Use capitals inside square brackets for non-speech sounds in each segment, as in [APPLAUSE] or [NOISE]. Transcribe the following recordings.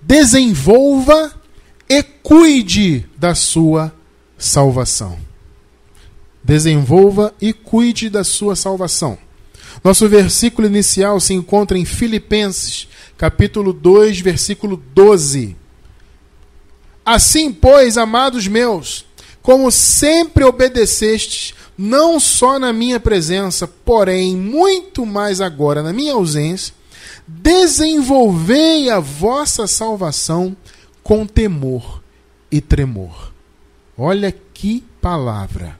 desenvolva e cuide da sua salvação. Desenvolva e cuide da sua salvação. Nosso versículo inicial se encontra em Filipenses, capítulo 2, versículo 12. Assim, pois, amados meus, como sempre obedecestes, não só na minha presença, porém muito mais agora na minha ausência, desenvolvei a vossa salvação com temor e tremor. Olha que palavra.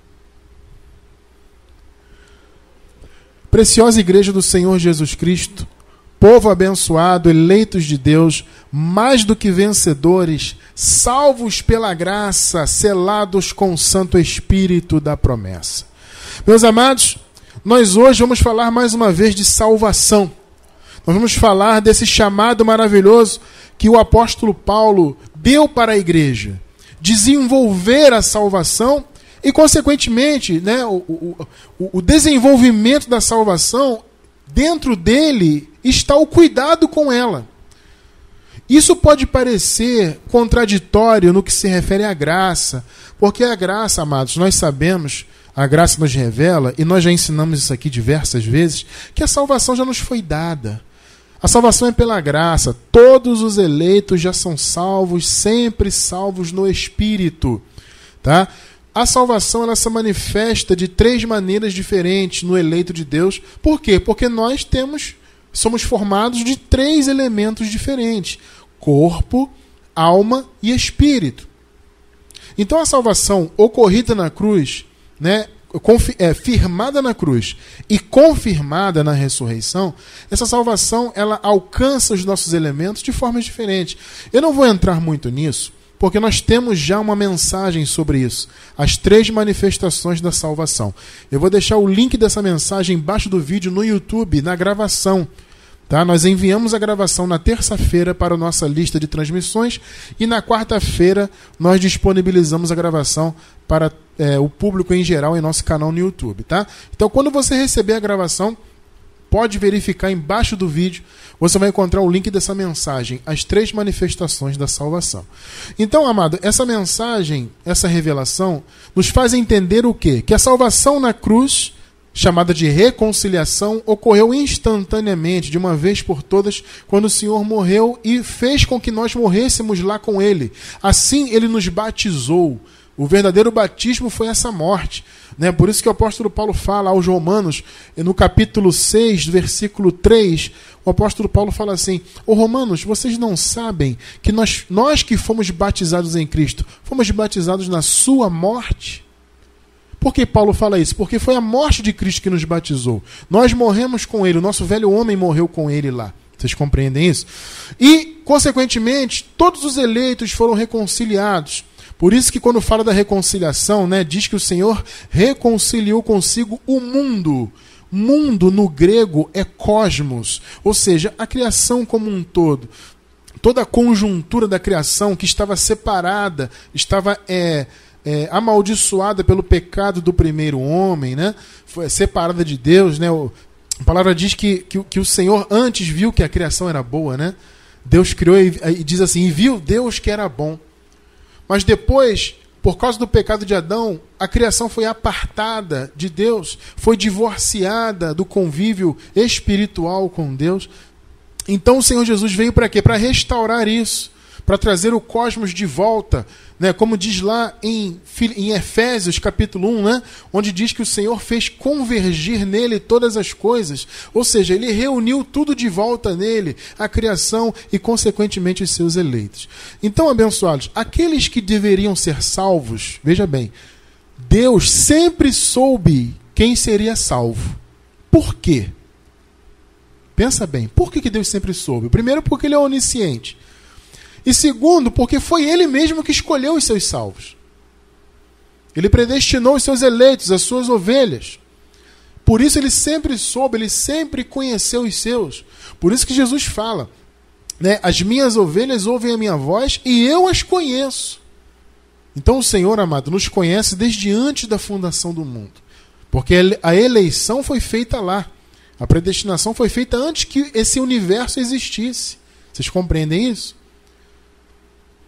Preciosa Igreja do Senhor Jesus Cristo, povo abençoado, eleitos de Deus, mais do que vencedores, salvos pela graça, selados com o Santo Espírito da promessa. Meus amados, nós hoje vamos falar mais uma vez de salvação. Nós vamos falar desse chamado maravilhoso que o apóstolo Paulo deu para a igreja. Desenvolver a salvação e, consequentemente, né, o, o, o desenvolvimento da salvação, dentro dele está o cuidado com ela. Isso pode parecer contraditório no que se refere à graça, porque a graça, amados, nós sabemos, a graça nos revela, e nós já ensinamos isso aqui diversas vezes, que a salvação já nos foi dada. A salvação é pela graça. Todos os eleitos já são salvos, sempre salvos no Espírito. Tá? A salvação ela se manifesta de três maneiras diferentes no eleito de Deus. Por quê? Porque nós temos somos formados de três elementos diferentes: corpo, alma e espírito. Então a salvação ocorrida na cruz, né, é, firmada na cruz e confirmada na ressurreição, essa salvação ela alcança os nossos elementos de formas diferentes. Eu não vou entrar muito nisso, porque nós temos já uma mensagem sobre isso, as três manifestações da salvação. Eu vou deixar o link dessa mensagem embaixo do vídeo no YouTube, na gravação. Tá? Nós enviamos a gravação na terça-feira para a nossa lista de transmissões e na quarta-feira nós disponibilizamos a gravação para é, o público em geral em nosso canal no YouTube. Tá? Então, quando você receber a gravação, pode verificar embaixo do vídeo, você vai encontrar o link dessa mensagem, as três manifestações da salvação. Então, amado, essa mensagem, essa revelação, nos faz entender o quê? Que a salvação na cruz chamada de reconciliação, ocorreu instantaneamente, de uma vez por todas, quando o Senhor morreu e fez com que nós morrêssemos lá com Ele. Assim, Ele nos batizou. O verdadeiro batismo foi essa morte. Né? Por isso que o apóstolo Paulo fala aos Romanos, no capítulo 6, versículo 3, o apóstolo Paulo fala assim: Ô Romanos, vocês não sabem que nós, nós que fomos batizados em Cristo, fomos batizados na sua morte? Por que Paulo fala isso? Porque foi a morte de Cristo que nos batizou. Nós morremos com ele, o nosso velho homem morreu com ele lá. Vocês compreendem isso? E, consequentemente, todos os eleitos foram reconciliados. Por isso que quando fala da reconciliação, né, diz que o Senhor reconciliou consigo o mundo. Mundo no grego é cosmos, ou seja, a criação como um todo. Toda a conjuntura da criação que estava separada, estava é, é, amaldiçoada pelo pecado do primeiro homem, né? Foi separada de Deus, né? O, a palavra diz que, que, que, o Senhor antes viu que a criação era boa, né? Deus criou e, e diz assim, e viu Deus que era bom. Mas depois, por causa do pecado de Adão, a criação foi apartada de Deus, foi divorciada do convívio espiritual com Deus. Então o Senhor Jesus veio para quê? Para restaurar isso para trazer o cosmos de volta, né? como diz lá em, em Efésios capítulo 1, né? onde diz que o Senhor fez convergir nele todas as coisas, ou seja, ele reuniu tudo de volta nele, a criação e, consequentemente, os seus eleitos. Então, abençoados, aqueles que deveriam ser salvos, veja bem, Deus sempre soube quem seria salvo. Por quê? Pensa bem, por que Deus sempre soube? Primeiro, porque ele é onisciente. E segundo, porque foi ele mesmo que escolheu os seus salvos. Ele predestinou os seus eleitos, as suas ovelhas. Por isso ele sempre soube, ele sempre conheceu os seus. Por isso que Jesus fala: né, As minhas ovelhas ouvem a minha voz e eu as conheço. Então o Senhor, amado, nos conhece desde antes da fundação do mundo. Porque a eleição foi feita lá. A predestinação foi feita antes que esse universo existisse. Vocês compreendem isso?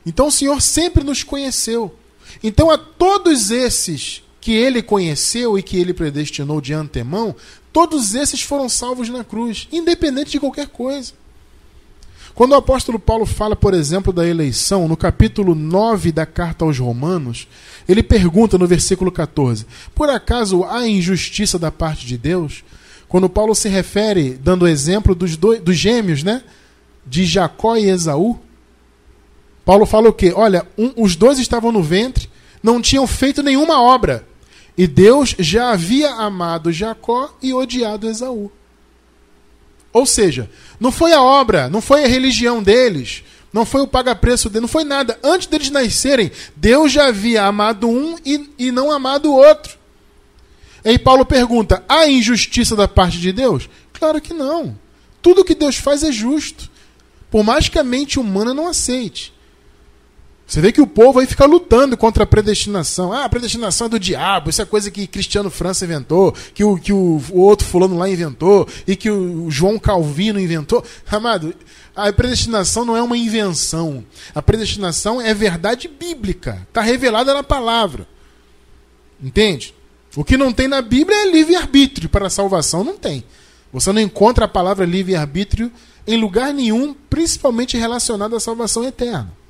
Então o Senhor sempre nos conheceu. Então a todos esses que ele conheceu e que ele predestinou de antemão, todos esses foram salvos na cruz, independente de qualquer coisa. Quando o apóstolo Paulo fala, por exemplo, da eleição, no capítulo 9 da carta aos Romanos, ele pergunta no versículo 14: Por acaso há injustiça da parte de Deus? Quando Paulo se refere, dando o exemplo dos, dois, dos gêmeos, né? De Jacó e Esaú. Paulo fala o quê? Olha, um, os dois estavam no ventre, não tinham feito nenhuma obra. E Deus já havia amado Jacó e odiado Esaú. Ou seja, não foi a obra, não foi a religião deles, não foi o paga-preço deles, não foi nada. Antes deles nascerem, Deus já havia amado um e, e não amado o outro. E aí Paulo pergunta: há injustiça da parte de Deus? Claro que não. Tudo que Deus faz é justo. Por mais que a mente humana não aceite. Você vê que o povo aí fica lutando contra a predestinação. Ah, a predestinação é do diabo, isso é coisa que Cristiano França inventou, que o, que o, o outro fulano lá inventou, e que o João Calvino inventou. Amado, a predestinação não é uma invenção. A predestinação é verdade bíblica. Está revelada na palavra. Entende? O que não tem na Bíblia é livre-arbítrio para a salvação. Não tem. Você não encontra a palavra livre-arbítrio em lugar nenhum, principalmente relacionado à salvação eterna.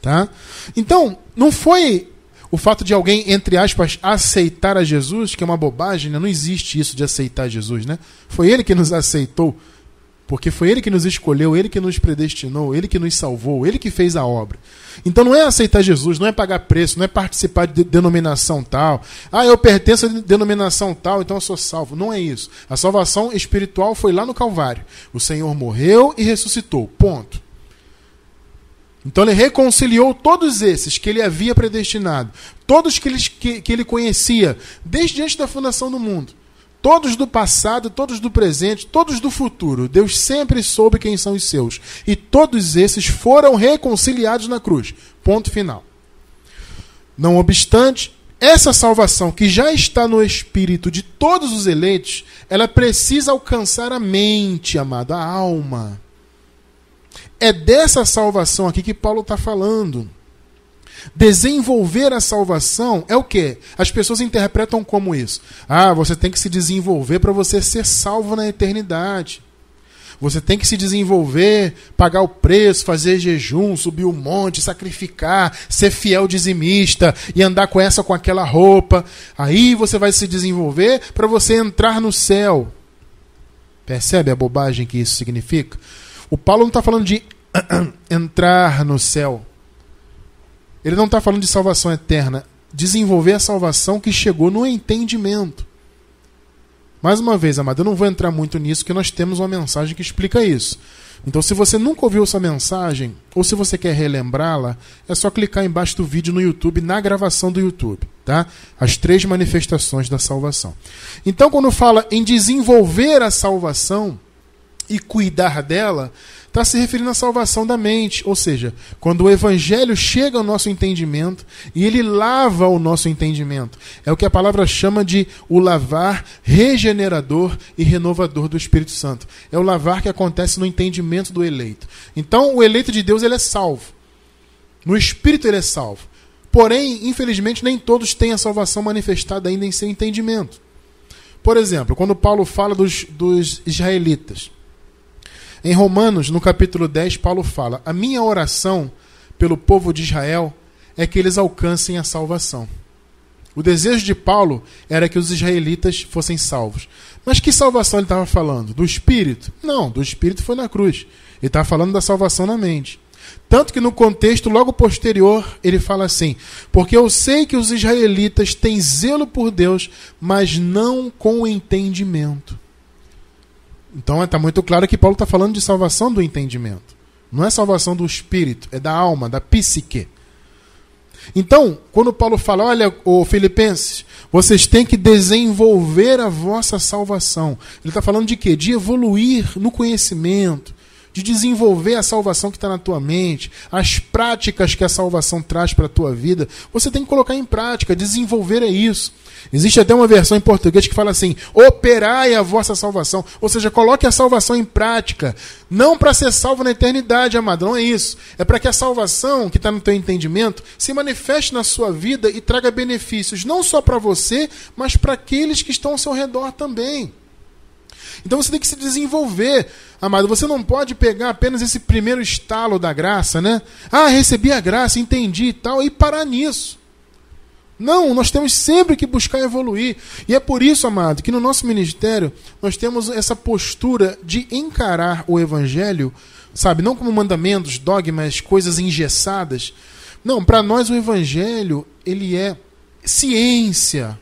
Tá? Então, não foi o fato de alguém, entre aspas, aceitar a Jesus, que é uma bobagem, né? não existe isso de aceitar Jesus. Né? Foi ele que nos aceitou, porque foi ele que nos escolheu, ele que nos predestinou, ele que nos salvou, ele que fez a obra. Então não é aceitar Jesus, não é pagar preço, não é participar de denominação tal. Ah, eu pertenço a denominação tal, então eu sou salvo. Não é isso. A salvação espiritual foi lá no Calvário. O Senhor morreu e ressuscitou. Ponto. Então ele reconciliou todos esses que ele havia predestinado, todos que ele, que, que ele conhecia, desde antes da fundação do mundo. Todos do passado, todos do presente, todos do futuro. Deus sempre soube quem são os seus. E todos esses foram reconciliados na cruz. Ponto final. Não obstante, essa salvação que já está no espírito de todos os eleitos, ela precisa alcançar a mente, amada, a alma. É dessa salvação aqui que Paulo está falando. Desenvolver a salvação é o que? As pessoas interpretam como isso. Ah, você tem que se desenvolver para você ser salvo na eternidade. Você tem que se desenvolver, pagar o preço, fazer jejum, subir o um monte, sacrificar, ser fiel dizimista e andar com essa com aquela roupa. Aí você vai se desenvolver para você entrar no céu. Percebe a bobagem que isso significa? O Paulo não está falando de [CLEARS THROAT] entrar no céu. Ele não está falando de salvação eterna. Desenvolver a salvação que chegou no entendimento. Mais uma vez, amado, eu não vou entrar muito nisso, que nós temos uma mensagem que explica isso. Então, se você nunca ouviu essa mensagem, ou se você quer relembrá-la, é só clicar embaixo do vídeo no YouTube, na gravação do YouTube, tá? As três manifestações da salvação. Então, quando fala em desenvolver a salvação e cuidar dela, está se referindo à salvação da mente. Ou seja, quando o evangelho chega ao nosso entendimento e ele lava o nosso entendimento. É o que a palavra chama de o lavar regenerador e renovador do Espírito Santo. É o lavar que acontece no entendimento do eleito. Então, o eleito de Deus ele é salvo. No Espírito ele é salvo. Porém, infelizmente, nem todos têm a salvação manifestada ainda em seu entendimento. Por exemplo, quando Paulo fala dos, dos israelitas. Em Romanos, no capítulo 10, Paulo fala: A minha oração pelo povo de Israel é que eles alcancem a salvação. O desejo de Paulo era que os israelitas fossem salvos. Mas que salvação ele estava falando? Do espírito? Não, do espírito foi na cruz. Ele estava falando da salvação na mente. Tanto que no contexto logo posterior ele fala assim: Porque eu sei que os israelitas têm zelo por Deus, mas não com entendimento. Então está muito claro que Paulo está falando de salvação do entendimento. Não é salvação do espírito, é da alma, da psique. Então, quando Paulo fala, olha, o Filipenses, vocês têm que desenvolver a vossa salvação. Ele está falando de quê? De evoluir no conhecimento, de desenvolver a salvação que está na tua mente, as práticas que a salvação traz para a tua vida, você tem que colocar em prática, desenvolver é isso. Existe até uma versão em português que fala assim: operai a vossa salvação. Ou seja, coloque a salvação em prática. Não para ser salvo na eternidade, amado. Não é isso. É para que a salvação que está no teu entendimento se manifeste na sua vida e traga benefícios, não só para você, mas para aqueles que estão ao seu redor também. Então você tem que se desenvolver, amado. Você não pode pegar apenas esse primeiro estalo da graça, né? Ah, recebi a graça, entendi e tal, e parar nisso. Não, nós temos sempre que buscar evoluir. E é por isso, amado, que no nosso ministério nós temos essa postura de encarar o evangelho, sabe, não como mandamentos, dogmas, coisas engessadas. Não, para nós o evangelho, ele é ciência.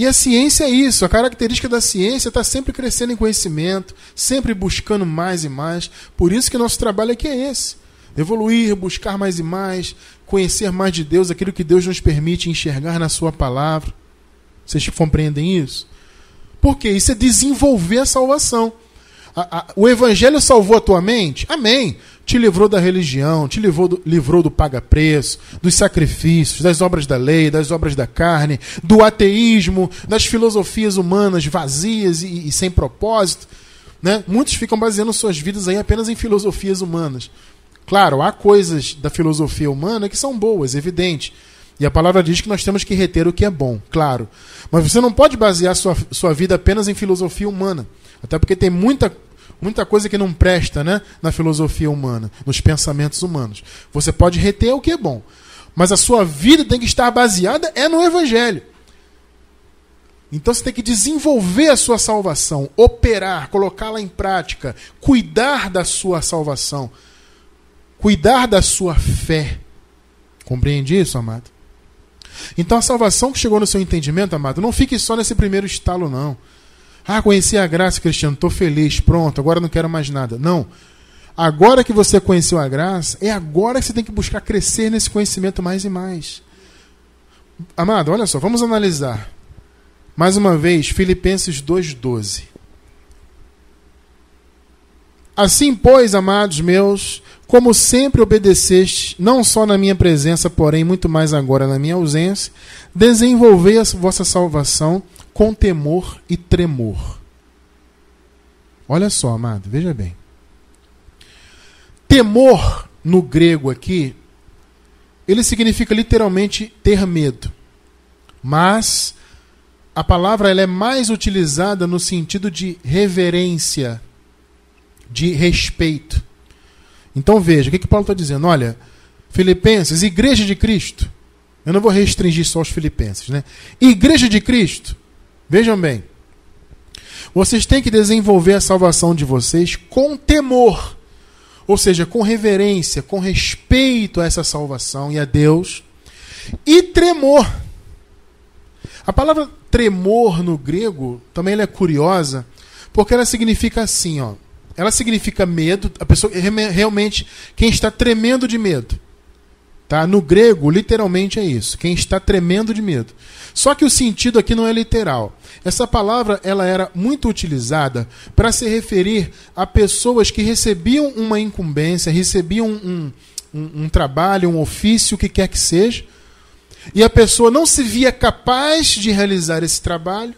E a ciência é isso, a característica da ciência está sempre crescendo em conhecimento, sempre buscando mais e mais. Por isso que nosso trabalho aqui é esse evoluir, buscar mais e mais, conhecer mais de Deus, aquilo que Deus nos permite enxergar na Sua palavra. Vocês compreendem isso? Porque isso é desenvolver a salvação. A, a, o Evangelho salvou a tua mente? Amém. Te livrou da religião, te livrou do, livrou do paga-preço, dos sacrifícios, das obras da lei, das obras da carne, do ateísmo, das filosofias humanas vazias e, e sem propósito. Né? Muitos ficam baseando suas vidas aí apenas em filosofias humanas. Claro, há coisas da filosofia humana que são boas, evidente. E a palavra diz que nós temos que reter o que é bom, claro. Mas você não pode basear sua, sua vida apenas em filosofia humana. Até porque tem muita, muita coisa que não presta né, na filosofia humana, nos pensamentos humanos. Você pode reter o que é bom. Mas a sua vida tem que estar baseada é no Evangelho. Então você tem que desenvolver a sua salvação, operar, colocá-la em prática, cuidar da sua salvação cuidar da sua fé. Compreende isso, amado? Então a salvação que chegou no seu entendimento, amado, não fique só nesse primeiro estalo, não. Ah, conheci a graça, Cristiano, estou feliz, pronto, agora não quero mais nada. Não. Agora que você conheceu a graça, é agora que você tem que buscar crescer nesse conhecimento mais e mais. Amado, olha só, vamos analisar. Mais uma vez, Filipenses 2,12. Assim, pois, amados meus, como sempre obedeceste, não só na minha presença, porém muito mais agora na minha ausência, desenvolvei a vossa salvação com temor e tremor. Olha só, amado, veja bem. Temor no grego aqui, ele significa literalmente ter medo. Mas a palavra ela é mais utilizada no sentido de reverência, de respeito. Então veja, o que, que Paulo está dizendo? Olha, Filipenses, igreja de Cristo. Eu não vou restringir só os filipenses, né? Igreja de Cristo. Vejam bem. Vocês têm que desenvolver a salvação de vocês com temor. Ou seja, com reverência, com respeito a essa salvação e a Deus. E tremor. A palavra tremor no grego também é curiosa, porque ela significa assim, ó ela significa medo, a pessoa realmente quem está tremendo de medo. Tá? No grego, literalmente é isso, quem está tremendo de medo. Só que o sentido aqui não é literal. Essa palavra ela era muito utilizada para se referir a pessoas que recebiam uma incumbência, recebiam um, um, um trabalho, um ofício, o que quer que seja, e a pessoa não se via capaz de realizar esse trabalho,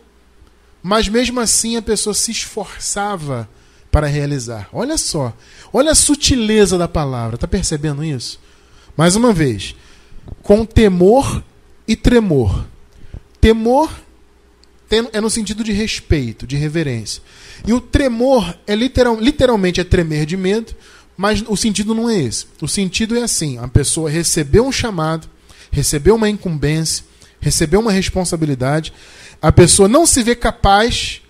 mas mesmo assim a pessoa se esforçava para realizar. Olha só, olha a sutileza da palavra, está percebendo isso? Mais uma vez, com temor e tremor. Temor é no sentido de respeito, de reverência. E o tremor é literal, literalmente é tremer de medo, mas o sentido não é esse. O sentido é assim: a pessoa recebeu um chamado, recebeu uma incumbência, recebeu uma responsabilidade, a pessoa não se vê capaz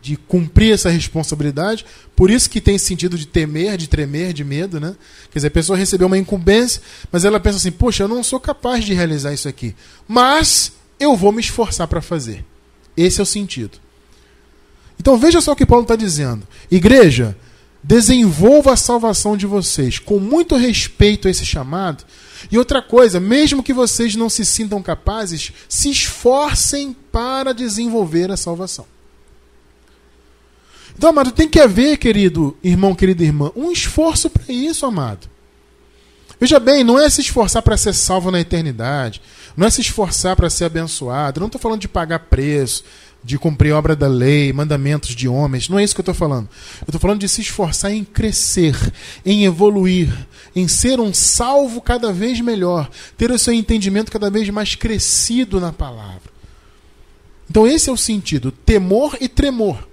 de cumprir essa responsabilidade. Por isso que tem sentido de temer, de tremer, de medo, né? Quer dizer, a pessoa recebeu uma incumbência, mas ela pensa assim: poxa, eu não sou capaz de realizar isso aqui, mas eu vou me esforçar para fazer. Esse é o sentido. Então veja só o que Paulo está dizendo. Igreja, desenvolva a salvação de vocês com muito respeito a esse chamado. E outra coisa, mesmo que vocês não se sintam capazes, se esforcem para desenvolver a salvação. Então, amado, tem que haver, querido irmão, querida irmã, um esforço para isso, amado. Veja bem, não é se esforçar para ser salvo na eternidade, não é se esforçar para ser abençoado, não estou falando de pagar preço, de cumprir obra da lei, mandamentos de homens, não é isso que eu estou falando. Eu estou falando de se esforçar em crescer, em evoluir, em ser um salvo cada vez melhor, ter o seu entendimento cada vez mais crescido na palavra. Então, esse é o sentido: temor e tremor.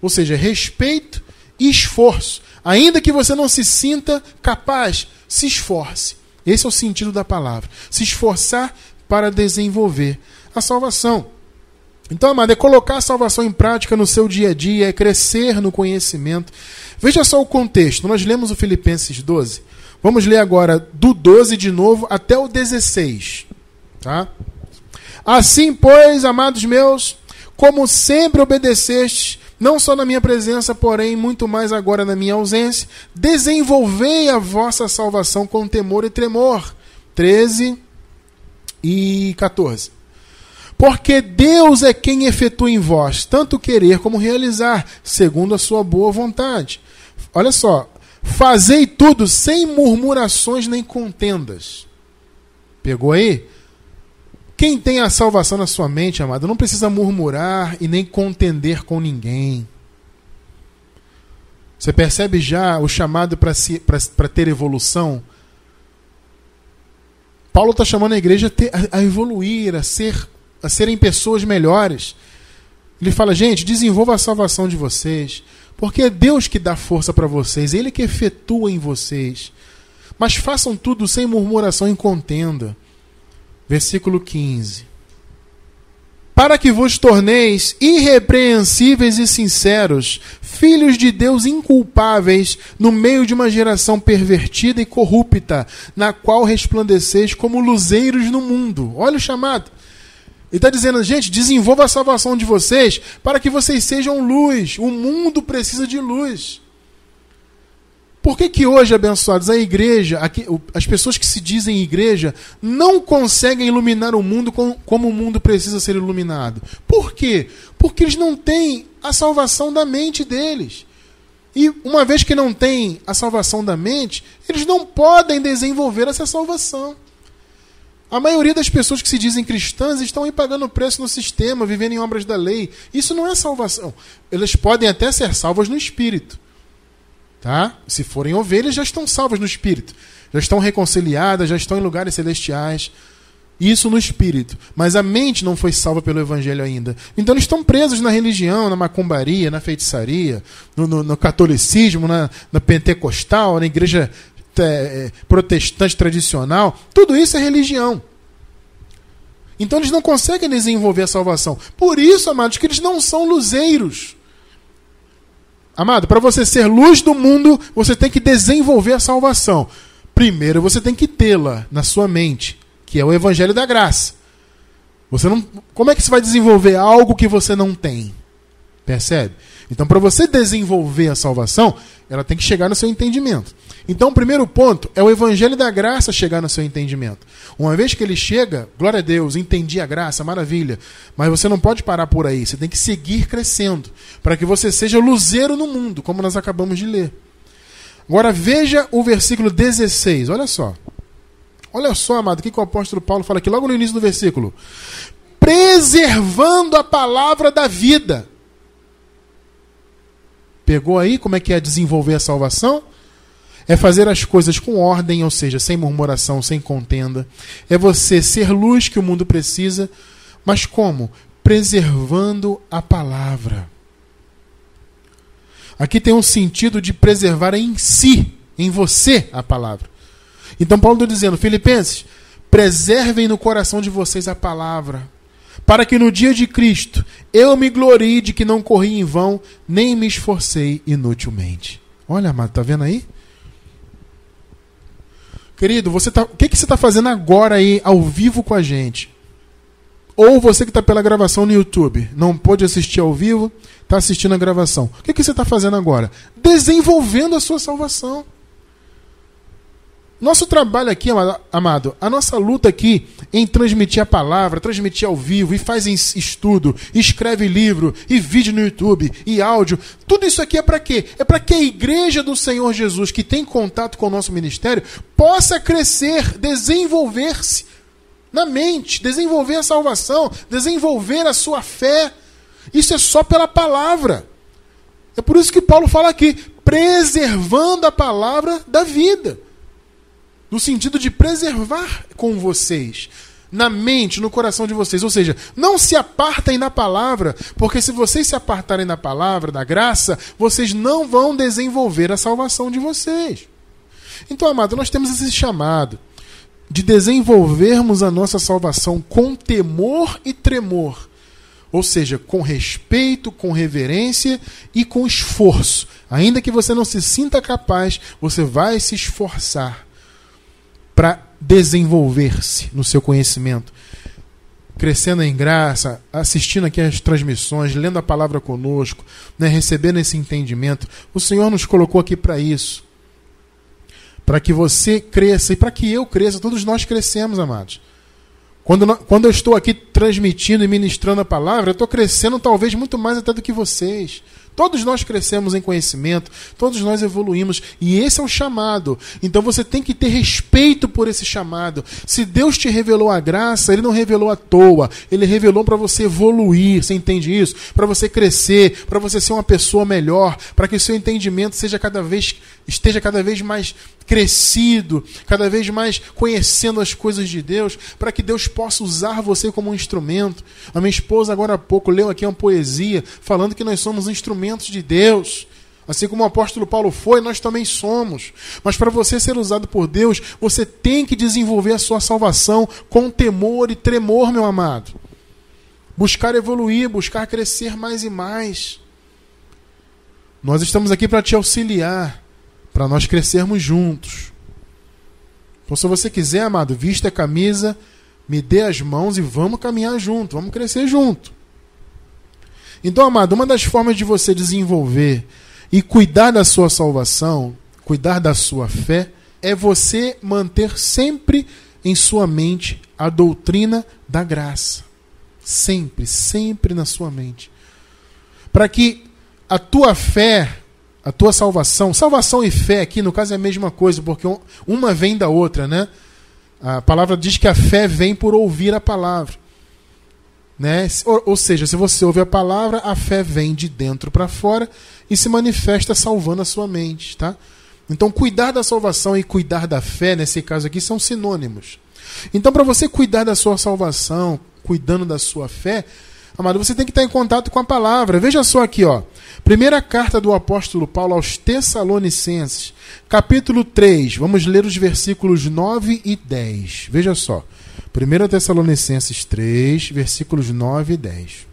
Ou seja, respeito e esforço. Ainda que você não se sinta capaz, se esforce. Esse é o sentido da palavra. Se esforçar para desenvolver a salvação. Então, amado, é colocar a salvação em prática no seu dia a dia, é crescer no conhecimento. Veja só o contexto. Nós lemos o Filipenses 12. Vamos ler agora do 12 de novo até o 16. Tá? Assim, pois, amados meus, como sempre obedeceste, não só na minha presença, porém, muito mais agora na minha ausência, desenvolvei a vossa salvação com temor e tremor. 13 e 14. Porque Deus é quem efetua em vós tanto querer como realizar, segundo a sua boa vontade. Olha só, fazei tudo sem murmurações nem contendas. Pegou aí? Quem tem a salvação na sua mente, amado, não precisa murmurar e nem contender com ninguém. Você percebe já o chamado para ter evolução? Paulo está chamando a igreja a, ter, a, a evoluir, a, ser, a serem pessoas melhores. Ele fala, gente, desenvolva a salvação de vocês, porque é Deus que dá força para vocês, Ele que efetua em vocês. Mas façam tudo sem murmuração e contenda versículo 15. Para que vos torneis irrepreensíveis e sinceros, filhos de Deus inculpáveis, no meio de uma geração pervertida e corrupta, na qual resplandeceis como luzeiros no mundo. Olha o chamado. Ele está dizendo, gente, desenvolva a salvação de vocês para que vocês sejam luz. O mundo precisa de luz. Por que, que hoje, abençoados, a igreja, as pessoas que se dizem igreja, não conseguem iluminar o mundo como o mundo precisa ser iluminado? Por quê? Porque eles não têm a salvação da mente deles. E uma vez que não têm a salvação da mente, eles não podem desenvolver essa salvação. A maioria das pessoas que se dizem cristãs estão aí pagando preço no sistema, vivendo em obras da lei. Isso não é salvação. Elas podem até ser salvas no espírito. Tá? Se forem ovelhas, já estão salvas no espírito. Já estão reconciliadas, já estão em lugares celestiais. Isso no espírito. Mas a mente não foi salva pelo evangelho ainda. Então eles estão presos na religião, na macumbaria, na feitiçaria, no, no, no catolicismo, na, na, pentecostal, na igreja é, protestante tradicional. Tudo isso é religião. Então eles não conseguem desenvolver a salvação. Por isso, amados, que eles não são luzeiros. Amado, para você ser luz do mundo, você tem que desenvolver a salvação. Primeiro, você tem que tê-la na sua mente, que é o evangelho da graça. Você não, como é que você vai desenvolver algo que você não tem? Percebe? Então, para você desenvolver a salvação, ela tem que chegar no seu entendimento. Então, o primeiro ponto é o evangelho da graça chegar no seu entendimento. Uma vez que ele chega, glória a Deus, entendi a graça, maravilha. Mas você não pode parar por aí, você tem que seguir crescendo, para que você seja luzeiro no mundo, como nós acabamos de ler. Agora veja o versículo 16, olha só. Olha só, amado, o que, que o apóstolo Paulo fala aqui logo no início do versículo. Preservando a palavra da vida Pegou aí como é que é desenvolver a salvação? É fazer as coisas com ordem, ou seja, sem murmuração, sem contenda. É você ser luz que o mundo precisa, mas como? Preservando a palavra. Aqui tem um sentido de preservar em si, em você, a palavra. Então, Paulo está dizendo, Filipenses, preservem no coração de vocês a palavra para que no dia de Cristo eu me glorie de que não corri em vão, nem me esforcei inutilmente. Olha, amado, tá vendo aí? Querido, você tá, o que, que você está fazendo agora aí, ao vivo com a gente? Ou você que está pela gravação no YouTube, não pôde assistir ao vivo, está assistindo a gravação. O que, que você está fazendo agora? Desenvolvendo a sua salvação. Nosso trabalho aqui, amado, a nossa luta aqui em transmitir a palavra, transmitir ao vivo, e faz estudo, escreve livro, e vídeo no YouTube, e áudio, tudo isso aqui é para quê? É para que a igreja do Senhor Jesus, que tem contato com o nosso ministério, possa crescer, desenvolver-se na mente, desenvolver a salvação, desenvolver a sua fé. Isso é só pela palavra. É por isso que Paulo fala aqui, preservando a palavra da vida no sentido de preservar com vocês, na mente, no coração de vocês. Ou seja, não se apartem da palavra, porque se vocês se apartarem da palavra, da graça, vocês não vão desenvolver a salvação de vocês. Então, amado, nós temos esse chamado de desenvolvermos a nossa salvação com temor e tremor. Ou seja, com respeito, com reverência e com esforço. Ainda que você não se sinta capaz, você vai se esforçar para desenvolver-se no seu conhecimento, crescendo em graça, assistindo aqui as transmissões, lendo a palavra conosco, né, recebendo esse entendimento. O Senhor nos colocou aqui para isso. Para que você cresça e para que eu cresça, todos nós crescemos, amados. Quando, quando eu estou aqui transmitindo e ministrando a palavra, eu estou crescendo talvez muito mais até do que vocês. Todos nós crescemos em conhecimento, todos nós evoluímos, e esse é o chamado. Então você tem que ter respeito por esse chamado. Se Deus te revelou a graça, Ele não revelou à toa, Ele revelou para você evoluir, você entende isso? Para você crescer, para você ser uma pessoa melhor, para que o seu entendimento seja cada vez, esteja cada vez mais crescido, cada vez mais conhecendo as coisas de Deus, para que Deus possa usar você como um instrumento. A minha esposa, agora há pouco, leu aqui uma poesia falando que nós somos instrumentos de Deus. Assim como o apóstolo Paulo foi, nós também somos. Mas para você ser usado por Deus, você tem que desenvolver a sua salvação com temor e tremor, meu amado. Buscar evoluir, buscar crescer mais e mais. Nós estamos aqui para te auxiliar para nós crescermos juntos. Então, se você quiser, amado, vista a camisa, me dê as mãos e vamos caminhar junto, vamos crescer junto. Então, amado, uma das formas de você desenvolver e cuidar da sua salvação, cuidar da sua fé, é você manter sempre em sua mente a doutrina da graça. Sempre, sempre na sua mente. Para que a tua fé a tua salvação, salvação e fé aqui no caso é a mesma coisa, porque uma vem da outra, né? A palavra diz que a fé vem por ouvir a palavra. Né? Ou, ou seja, se você ouve a palavra, a fé vem de dentro para fora e se manifesta salvando a sua mente, tá? Então, cuidar da salvação e cuidar da fé, nesse caso aqui, são sinônimos. Então, para você cuidar da sua salvação, cuidando da sua fé, amado, você tem que estar em contato com a palavra. Veja só aqui, ó. Primeira carta do apóstolo Paulo aos Tessalonicenses, capítulo 3. Vamos ler os versículos 9 e 10. Veja só. 1 Tessalonicenses 3, versículos 9 e 10.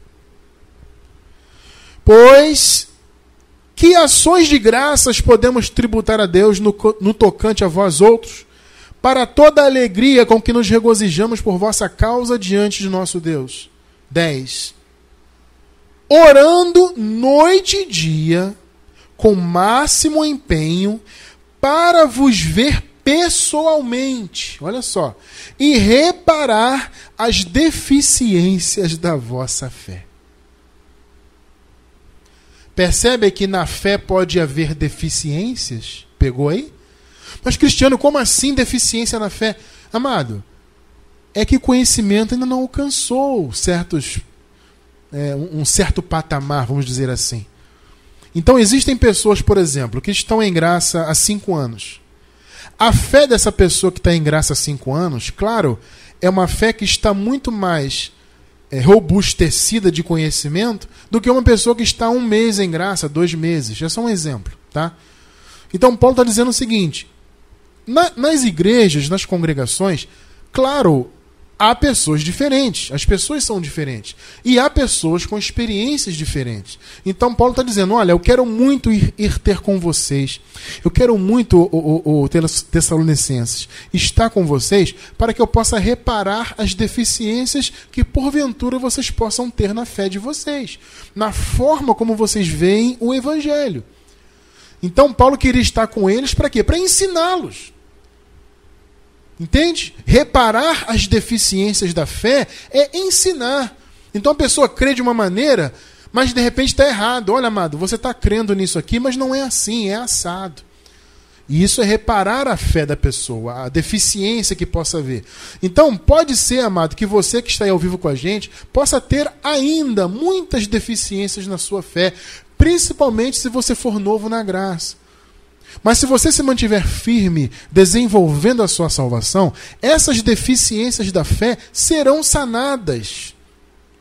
Pois que ações de graças podemos tributar a Deus no, no tocante a vós outros, para toda a alegria com que nos regozijamos por vossa causa diante de nosso Deus? 10 orando noite e dia, com máximo empenho, para vos ver pessoalmente, olha só, e reparar as deficiências da vossa fé. Percebe que na fé pode haver deficiências? Pegou aí? Mas, Cristiano, como assim deficiência na fé? Amado, é que conhecimento ainda não alcançou certos é, um certo patamar, vamos dizer assim. Então existem pessoas, por exemplo, que estão em graça há cinco anos. A fé dessa pessoa que está em graça há cinco anos, claro, é uma fé que está muito mais é, robustecida de conhecimento do que uma pessoa que está um mês em graça, dois meses. É só um exemplo, tá? Então Paulo está dizendo o seguinte: na, nas igrejas, nas congregações, claro, há pessoas diferentes, as pessoas são diferentes. E há pessoas com experiências diferentes. Então Paulo está dizendo: olha, eu quero muito ir, ir, ter com vocês. Eu quero muito, o, o, o Tessalonicenses, estar com vocês para que eu possa reparar as deficiências que porventura vocês possam ter na fé de vocês, na forma como vocês veem o Evangelho. Então Paulo queria estar com eles para quê? Para ensiná-los. Entende? Reparar as deficiências da fé é ensinar. Então a pessoa crê de uma maneira, mas de repente está errado. Olha, amado, você está crendo nisso aqui, mas não é assim, é assado. E isso é reparar a fé da pessoa, a deficiência que possa haver. Então, pode ser, amado, que você que está aí ao vivo com a gente possa ter ainda muitas deficiências na sua fé, principalmente se você for novo na graça. Mas se você se mantiver firme, desenvolvendo a sua salvação, essas deficiências da fé serão sanadas,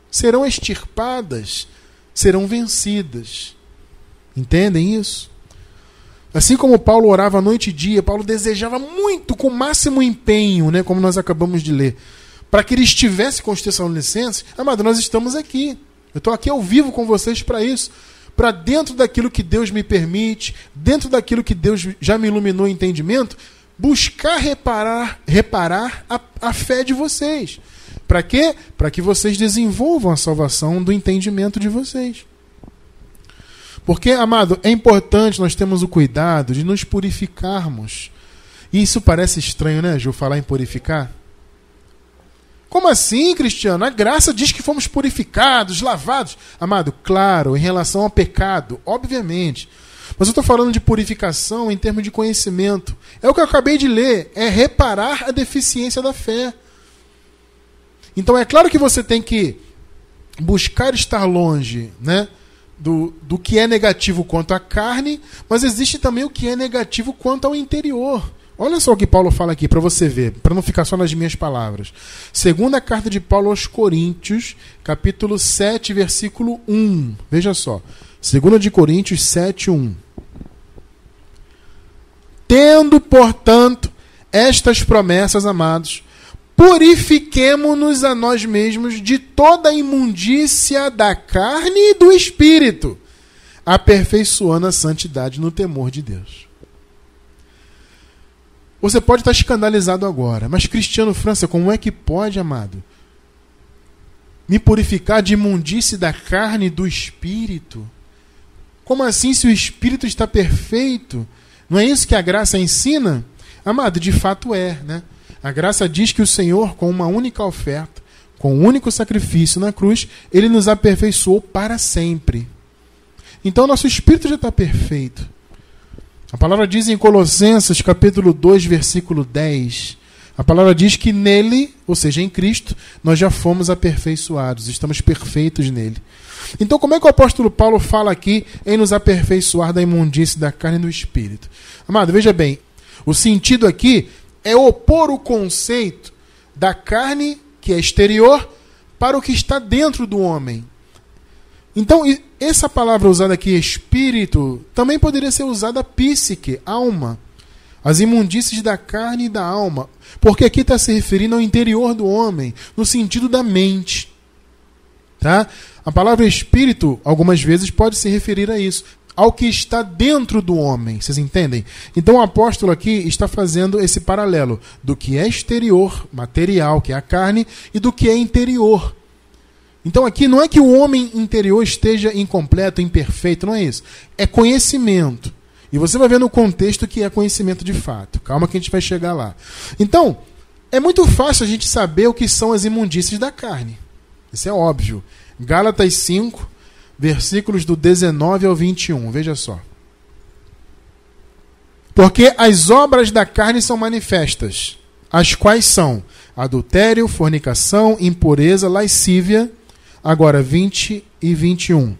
serão extirpadas, serão vencidas. Entendem isso? Assim como Paulo orava noite e dia, Paulo desejava muito, com o máximo empenho, né, como nós acabamos de ler, para que ele estivesse com os Tessalonicenses. Amado, nós estamos aqui. Eu estou aqui ao vivo com vocês para isso. Para dentro daquilo que Deus me permite, dentro daquilo que Deus já me iluminou o entendimento, buscar reparar, reparar a, a fé de vocês. Para quê? Para que vocês desenvolvam a salvação do entendimento de vocês. Porque, amado, é importante nós termos o cuidado de nos purificarmos. E isso parece estranho, né, Ju, falar em purificar? Como assim, Cristiano? A graça diz que fomos purificados, lavados. Amado, claro, em relação ao pecado, obviamente. Mas eu estou falando de purificação em termos de conhecimento. É o que eu acabei de ler. É reparar a deficiência da fé. Então é claro que você tem que buscar estar longe, né? do, do que é negativo quanto à carne, mas existe também o que é negativo quanto ao interior. Olha só o que Paulo fala aqui para você ver, para não ficar só nas minhas palavras. Segunda carta de Paulo aos Coríntios, capítulo 7, versículo 1. Veja só. Segunda de Coríntios 7, 1. Tendo, portanto, estas promessas, amados, purifiquemo-nos a nós mesmos de toda a imundícia da carne e do espírito, aperfeiçoando a santidade no temor de Deus. Você pode estar escandalizado agora, mas Cristiano França, como é que pode, amado, me purificar de imundície da carne e do espírito? Como assim, se o espírito está perfeito? Não é isso que a graça ensina? Amado, de fato é, né? A graça diz que o Senhor, com uma única oferta, com um único sacrifício na cruz, ele nos aperfeiçoou para sempre. Então nosso espírito já está perfeito. A palavra diz em Colossenses, capítulo 2, versículo 10. A palavra diz que nele, ou seja, em Cristo, nós já fomos aperfeiçoados, estamos perfeitos nele. Então, como é que o apóstolo Paulo fala aqui em nos aperfeiçoar da imundície da carne e do espírito? Amado, veja bem, o sentido aqui é opor o conceito da carne, que é exterior, para o que está dentro do homem. Então, essa palavra usada aqui, espírito, também poderia ser usada psique, alma. As imundícies da carne e da alma. Porque aqui está se referindo ao interior do homem, no sentido da mente. Tá? A palavra espírito, algumas vezes, pode se referir a isso ao que está dentro do homem. Vocês entendem? Então o apóstolo aqui está fazendo esse paralelo do que é exterior, material, que é a carne, e do que é interior. Então aqui não é que o homem interior esteja incompleto, imperfeito, não é isso. É conhecimento. E você vai ver no contexto que é conhecimento de fato. Calma que a gente vai chegar lá. Então, é muito fácil a gente saber o que são as imundícies da carne. Isso é óbvio. Gálatas 5, versículos do 19 ao 21. Veja só. Porque as obras da carne são manifestas, as quais são adultério, fornicação, impureza, lascívia. Agora 20 e 21.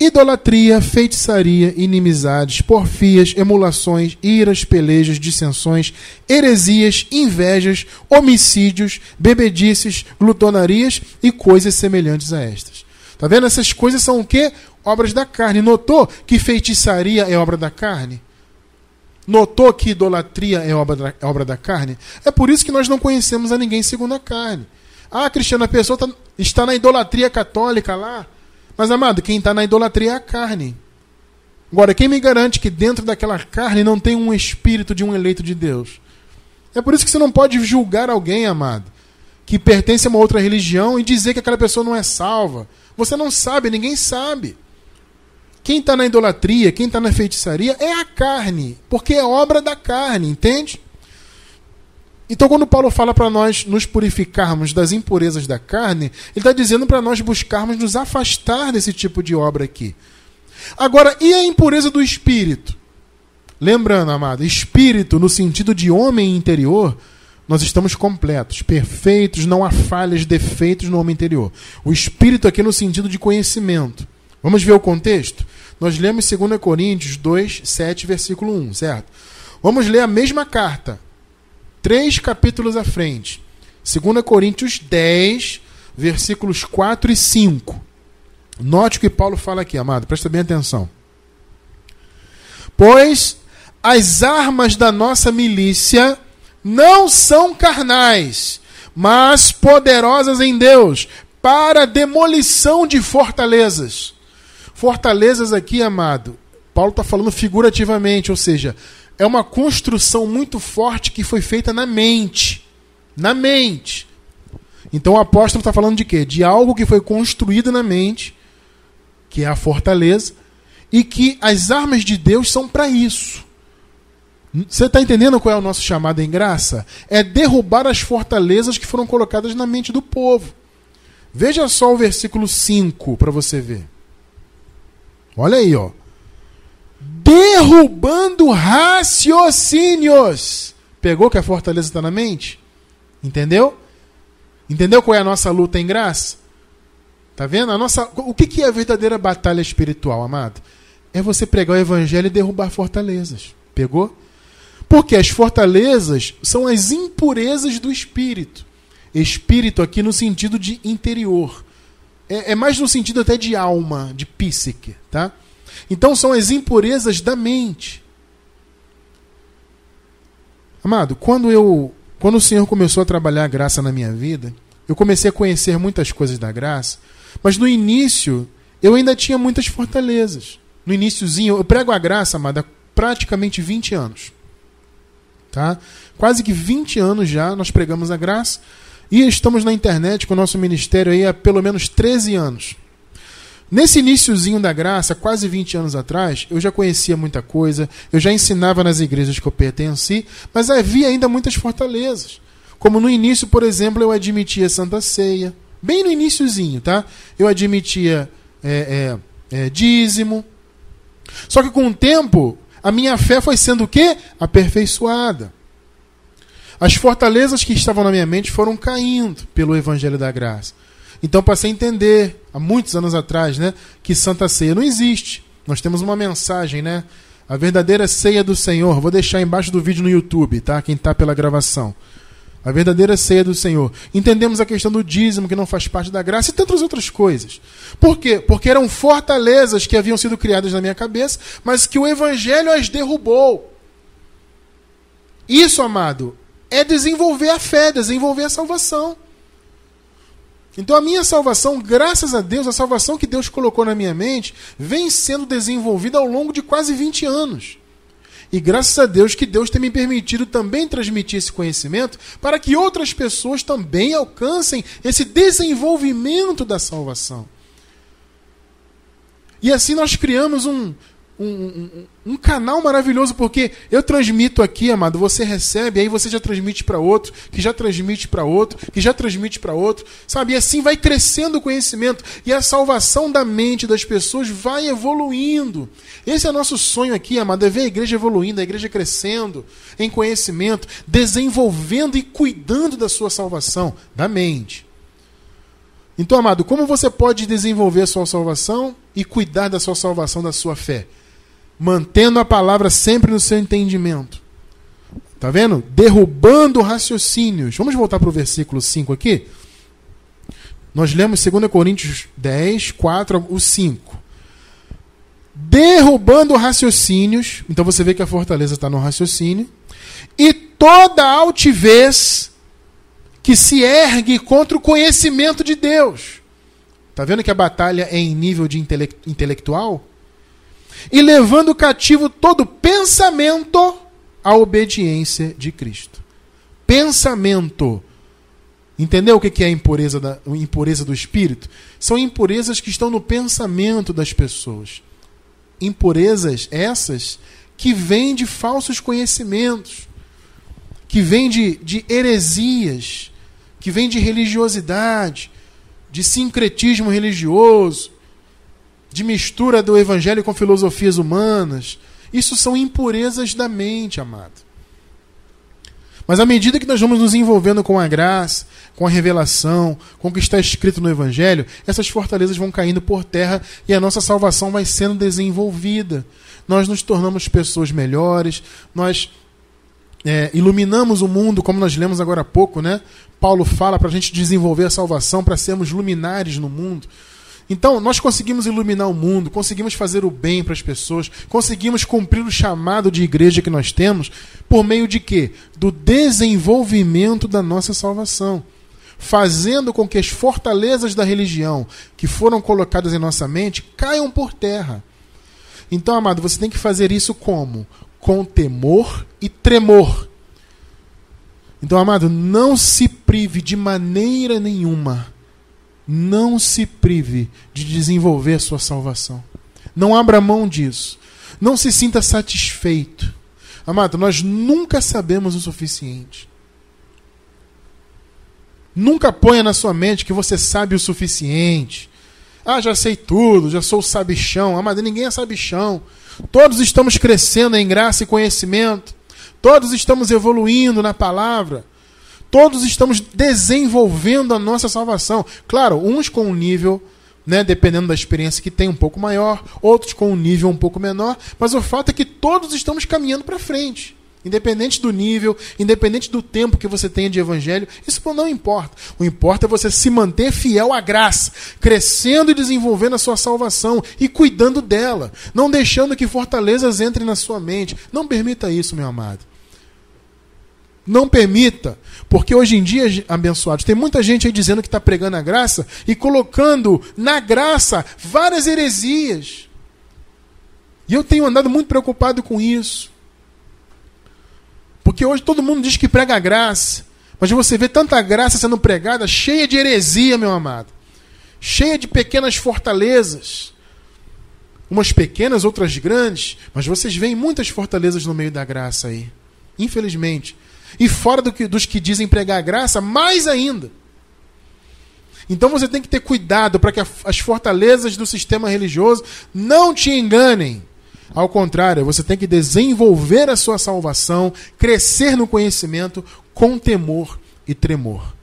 Idolatria, feitiçaria, inimizades, porfias, emulações, iras, pelejas, dissensões, heresias, invejas, homicídios, bebedices, glutonarias e coisas semelhantes a estas Tá vendo? Essas coisas são o quê? Obras da carne. Notou que feitiçaria é obra da carne? Notou que idolatria é obra da, é obra da carne? É por isso que nós não conhecemos a ninguém segundo a carne. Ah, Cristiano, a pessoa tá, está na idolatria católica lá. Mas, amado, quem está na idolatria é a carne. Agora, quem me garante que dentro daquela carne não tem um espírito de um eleito de Deus? É por isso que você não pode julgar alguém, amado, que pertence a uma outra religião e dizer que aquela pessoa não é salva. Você não sabe, ninguém sabe. Quem está na idolatria, quem está na feitiçaria é a carne, porque é obra da carne, entende? Então, quando Paulo fala para nós nos purificarmos das impurezas da carne, ele está dizendo para nós buscarmos nos afastar desse tipo de obra aqui. Agora, e a impureza do espírito? Lembrando, amado, espírito no sentido de homem interior, nós estamos completos, perfeitos, não há falhas, defeitos no homem interior. O espírito aqui no sentido de conhecimento. Vamos ver o contexto? Nós lemos 2 Coríntios 2, 7, versículo 1, certo? Vamos ler a mesma carta, três capítulos à frente. 2 Coríntios 10, versículos 4 e 5. Note o que Paulo fala aqui, amado, presta bem atenção. Pois as armas da nossa milícia não são carnais, mas poderosas em Deus para demolição de fortalezas. Fortalezas aqui, amado, Paulo está falando figurativamente, ou seja, é uma construção muito forte que foi feita na mente. Na mente. Então o apóstolo está falando de quê? De algo que foi construído na mente, que é a fortaleza, e que as armas de Deus são para isso. Você está entendendo qual é o nosso chamado em graça? É derrubar as fortalezas que foram colocadas na mente do povo. Veja só o versículo 5 para você ver. Olha aí, ó. Derrubando raciocínios. Pegou que a fortaleza está na mente? Entendeu? Entendeu qual é a nossa luta em graça? Tá vendo? A nossa, o que, que é a verdadeira batalha espiritual, amado? É você pregar o evangelho e derrubar fortalezas. Pegou? Porque as fortalezas são as impurezas do espírito. Espírito aqui no sentido de interior. É, é mais no sentido até de alma, de psique, tá? Então são as impurezas da mente. Amado, quando eu, quando o Senhor começou a trabalhar a graça na minha vida, eu comecei a conhecer muitas coisas da graça, mas no início eu ainda tinha muitas fortalezas. No iníciozinho, eu prego a graça, amada, há praticamente 20 anos. Tá? Quase que 20 anos já nós pregamos a graça e estamos na internet com o nosso ministério aí há pelo menos 13 anos. Nesse iníciozinho da graça, quase 20 anos atrás, eu já conhecia muita coisa, eu já ensinava nas igrejas que eu pertenci, mas havia ainda muitas fortalezas. Como no início, por exemplo, eu admitia Santa Ceia, bem no iníciozinho, tá? Eu admitia é, é, é, dízimo. Só que com o tempo, a minha fé foi sendo o quê? Aperfeiçoada. As fortalezas que estavam na minha mente foram caindo pelo Evangelho da Graça. Então passei a entender, há muitos anos atrás, né, que Santa Ceia não existe. Nós temos uma mensagem, né? A verdadeira ceia do Senhor. Vou deixar embaixo do vídeo no YouTube, tá? Quem está pela gravação a verdadeira ceia do Senhor. Entendemos a questão do dízimo, que não faz parte da graça, e tantas outras coisas. Por quê? Porque eram fortalezas que haviam sido criadas na minha cabeça, mas que o Evangelho as derrubou. Isso, amado, é desenvolver a fé, desenvolver a salvação. Então a minha salvação, graças a Deus, a salvação que Deus colocou na minha mente, vem sendo desenvolvida ao longo de quase 20 anos. E graças a Deus que Deus tem me permitido também transmitir esse conhecimento para que outras pessoas também alcancem esse desenvolvimento da salvação. E assim nós criamos um, um, um, um, canal maravilhoso, porque eu transmito aqui, amado, você recebe, aí você já transmite para outro, que já transmite para outro, que já transmite para outro, sabe? E assim vai crescendo o conhecimento e a salvação da mente das pessoas vai evoluindo. Esse é nosso sonho aqui, amado, é ver a igreja evoluindo, a igreja crescendo em conhecimento, desenvolvendo e cuidando da sua salvação, da mente. Então, amado, como você pode desenvolver a sua salvação e cuidar da sua salvação, da sua fé? Mantendo a palavra sempre no seu entendimento. Tá vendo? Derrubando raciocínios. Vamos voltar para o versículo 5 aqui? Nós lemos 2 Coríntios 10, 4 o 5. Derrubando raciocínios. Então você vê que a fortaleza está no raciocínio. E toda altivez que se ergue contra o conhecimento de Deus. Tá vendo que a batalha é em nível de intelectual? E levando cativo todo pensamento à obediência de Cristo. Pensamento. Entendeu o que é a impureza, da, a impureza do espírito? São impurezas que estão no pensamento das pessoas. Impurezas essas que vêm de falsos conhecimentos que vem de, de heresias, que vem de religiosidade, de sincretismo religioso, de mistura do evangelho com filosofias humanas. Isso são impurezas da mente, amado. Mas à medida que nós vamos nos envolvendo com a graça, com a revelação, com o que está escrito no Evangelho, essas fortalezas vão caindo por terra e a nossa salvação vai sendo desenvolvida. Nós nos tornamos pessoas melhores, nós é, iluminamos o mundo, como nós lemos agora há pouco, né? Paulo fala para a gente desenvolver a salvação, para sermos luminares no mundo. Então, nós conseguimos iluminar o mundo, conseguimos fazer o bem para as pessoas, conseguimos cumprir o chamado de igreja que nós temos, por meio de quê? Do desenvolvimento da nossa salvação. Fazendo com que as fortalezas da religião que foram colocadas em nossa mente caiam por terra. Então, amado, você tem que fazer isso como? Com temor e tremor. Então, amado, não se prive de maneira nenhuma não se prive de desenvolver sua salvação. Não abra mão disso. Não se sinta satisfeito. Amado, nós nunca sabemos o suficiente. Nunca ponha na sua mente que você sabe o suficiente. Ah, já sei tudo, já sou sabichão. Amado, ninguém é sabichão. Todos estamos crescendo em graça e conhecimento. Todos estamos evoluindo na palavra. Todos estamos desenvolvendo a nossa salvação. Claro, uns com um nível, né, dependendo da experiência que tem, um pouco maior, outros com um nível um pouco menor, mas o fato é que todos estamos caminhando para frente. Independente do nível, independente do tempo que você tenha de evangelho, isso não importa. O importa é você se manter fiel à graça, crescendo e desenvolvendo a sua salvação e cuidando dela, não deixando que fortalezas entrem na sua mente. Não permita isso, meu amado. Não permita, porque hoje em dia, abençoados, tem muita gente aí dizendo que está pregando a graça e colocando na graça várias heresias. E eu tenho andado muito preocupado com isso. Porque hoje todo mundo diz que prega a graça, mas você vê tanta graça sendo pregada, cheia de heresia, meu amado, cheia de pequenas fortalezas. Umas pequenas, outras grandes, mas vocês veem muitas fortalezas no meio da graça aí. Infelizmente. E fora do que, dos que dizem pregar a graça, mais ainda. Então você tem que ter cuidado para que a, as fortalezas do sistema religioso não te enganem. Ao contrário, você tem que desenvolver a sua salvação, crescer no conhecimento com temor e tremor.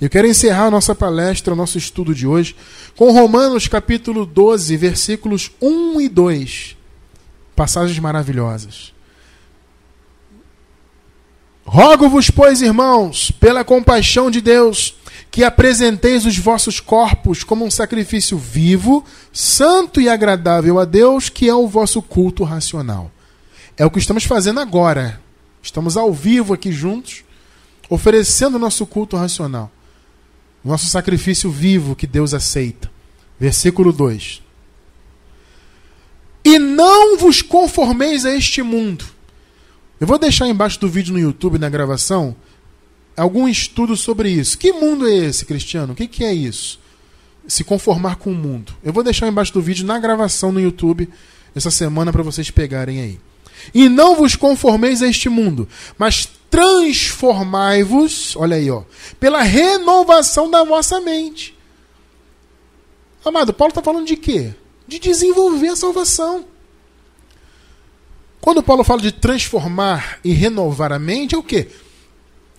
Eu quero encerrar nossa palestra, nosso estudo de hoje, com Romanos capítulo 12, versículos 1 e 2. Passagens maravilhosas. Rogo-vos, pois, irmãos, pela compaixão de Deus, que apresenteis os vossos corpos como um sacrifício vivo, santo e agradável a Deus, que é o vosso culto racional. É o que estamos fazendo agora. Estamos ao vivo aqui juntos, oferecendo o nosso culto racional. Nosso sacrifício vivo que Deus aceita. Versículo 2. E não vos conformeis a este mundo eu vou deixar embaixo do vídeo no YouTube, na gravação, algum estudo sobre isso. Que mundo é esse, Cristiano? O que, que é isso? Se conformar com o mundo. Eu vou deixar embaixo do vídeo na gravação no YouTube essa semana para vocês pegarem aí. E não vos conformeis a este mundo, mas transformai-vos, olha aí, ó, pela renovação da vossa mente. Amado, Paulo está falando de quê? De desenvolver a salvação. Quando Paulo fala de transformar e renovar a mente, é o quê?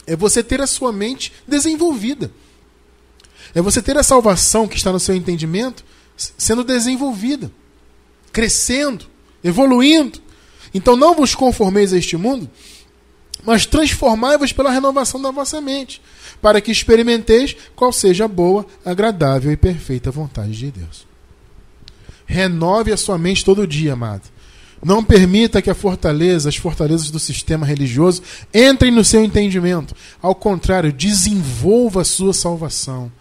É você ter a sua mente desenvolvida. É você ter a salvação que está no seu entendimento sendo desenvolvida, crescendo, evoluindo. Então não vos conformeis a este mundo, mas transformai-vos pela renovação da vossa mente, para que experimenteis qual seja a boa, agradável e perfeita vontade de Deus. Renove a sua mente todo dia, amado. Não permita que a fortaleza, as fortalezas do sistema religioso entrem no seu entendimento. Ao contrário, desenvolva a sua salvação.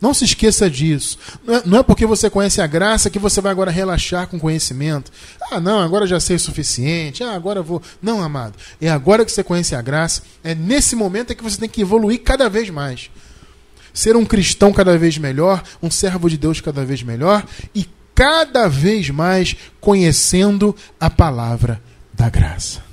Não se esqueça disso. Não é, não é, porque você conhece a graça que você vai agora relaxar com conhecimento. Ah, não, agora já sei o suficiente. Ah, agora vou. Não, amado. É agora que você conhece a graça. É nesse momento é que você tem que evoluir cada vez mais. Ser um cristão cada vez melhor, um servo de Deus cada vez melhor e cada vez mais conhecendo a palavra da graça.